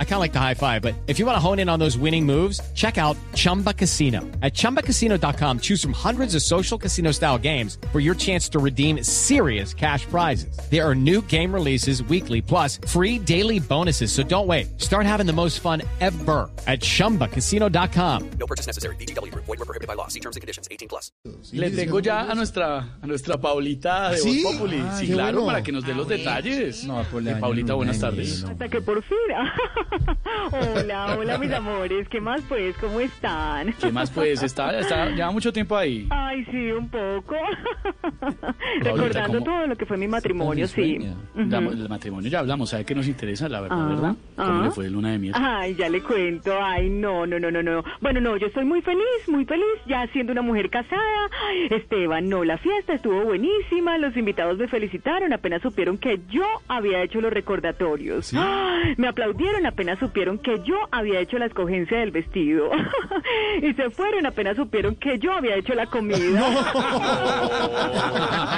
I kind of like the high five, but if you want to hone in on those winning moves, check out Chumba Casino. At ChumbaCasino.com, choose from hundreds of social casino style games for your chance to redeem serious cash prizes. There are new game releases weekly, plus free daily bonuses. So don't wait. Start having the most fun ever at ChumbaCasino.com. No purchase necessary. BGW. Void were prohibited by law. See terms and conditions. 18 plus. Le tengo ya a nuestra, a nuestra Paulita de ¿Sí? Voz Populi. Ay, sí, claro, bueno. para que nos dé los detalles. No, ponle Paulita, buenas tardes. Hasta que por fin. hola, hola mis amores. ¿Qué más pues? ¿Cómo están? ¿Qué más pues? Está, está, lleva mucho tiempo ahí. Ay, sí, un poco. Recordando todo lo que fue mi matrimonio, sí. El matrimonio ya hablamos, ¿sabe qué nos interesa? La verdad, Ah, ¿verdad? ¿Cómo ah. le fue de luna de miel? Ay, ya le cuento. Ay, no, no, no, no, no. Bueno, no, yo estoy muy feliz, muy feliz, ya siendo una mujer casada. Esteban, no, la fiesta estuvo buenísima. Los invitados me felicitaron apenas supieron que yo había hecho los recordatorios. Ay, me aplaudieron apenas supieron que yo había hecho la escogencia del vestido. y se fueron apenas supieron que yo había hecho la comida.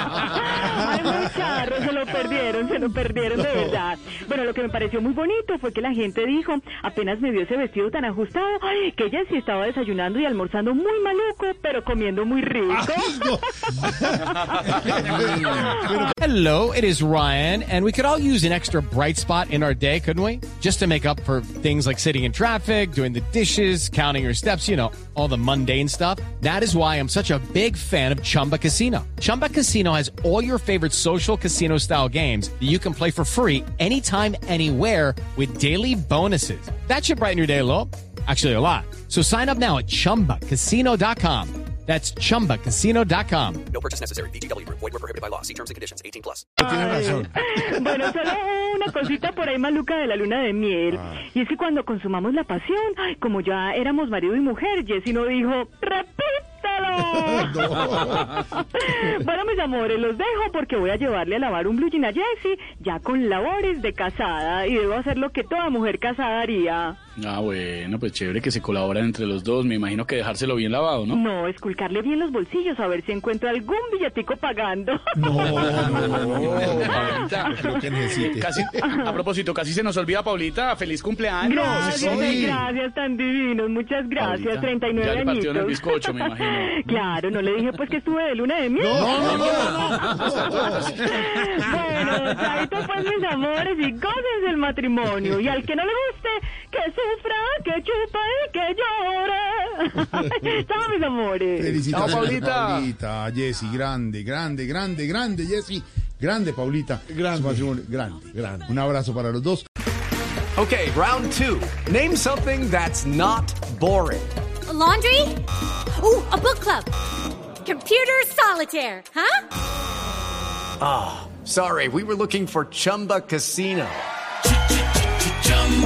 Ay, muy charro, se lo perdieron, se lo perdieron de verdad. Bueno, lo que me pareció muy bonito fue que la gente dijo, apenas me vio ese vestido tan ajustado, ay, que ella sí estaba desayunando y almorzando muy maluco, pero comiendo muy rico. Hello, it is Ryan, and we could all use an extra bright spot in our day, couldn't we? Just to make up for things like sitting in traffic, doing the dishes, counting your steps, you know, all the mundane stuff. That is why I'm such a big fan of Chumba Casino. Chumba Casino has all your favorite social casino style games that you can play for free anytime, anywhere with daily bonuses. That should brighten your day a little. Actually, a lot. So sign up now at chumbacasino.com. That's chumbacasino.com. No purchase necessary. BGW. Void were prohibited by law. See terms and conditions. 18 plus. Bueno, solo una cosita por ahí maluca de la luna de miel. Y es que cuando consumamos la pasión, ay, como ya éramos marido y mujer, Jessy no dijo, ¡repítalo! bueno, mis amores, los dejo porque voy a llevarle a lavar un blue jean a Jessy, ya con labores de casada, y debo hacer lo que toda mujer casada haría. Ah, bueno, pues chévere que se colaboran entre los dos. Me imagino que dejárselo bien lavado, ¿no? No, esculcarle bien los bolsillos a ver si encuentro algún billetico pagando. No, no, Paulita. Lo que necesite. Casi, a propósito, casi se nos olvida, Paulita. ¡Feliz cumpleaños! Gracias, sí. gracias, tan divinos, muchas gracias, Paulita, 39 ya le añitos. partieron el bizcocho, me imagino. Claro, no le dije pues que estuve de luna de miel. No, no, no, Bueno, chaito pues mis amores y goces del matrimonio. Y al que no le guste, que sufra, que chupa y que llore. Chao mis amores. Felicitaciones, Chao, Paulita. Paulita. Jessy, grande, grande, grande, grande, Jessy. Grande, Paulita. Grande. Grande, grande. Un abrazo para los dos. Okay, round two. Name something that's not boring. A laundry? Ooh, a book club. Computer solitaire, huh? Ah, sorry, we were looking for Chumba Casino.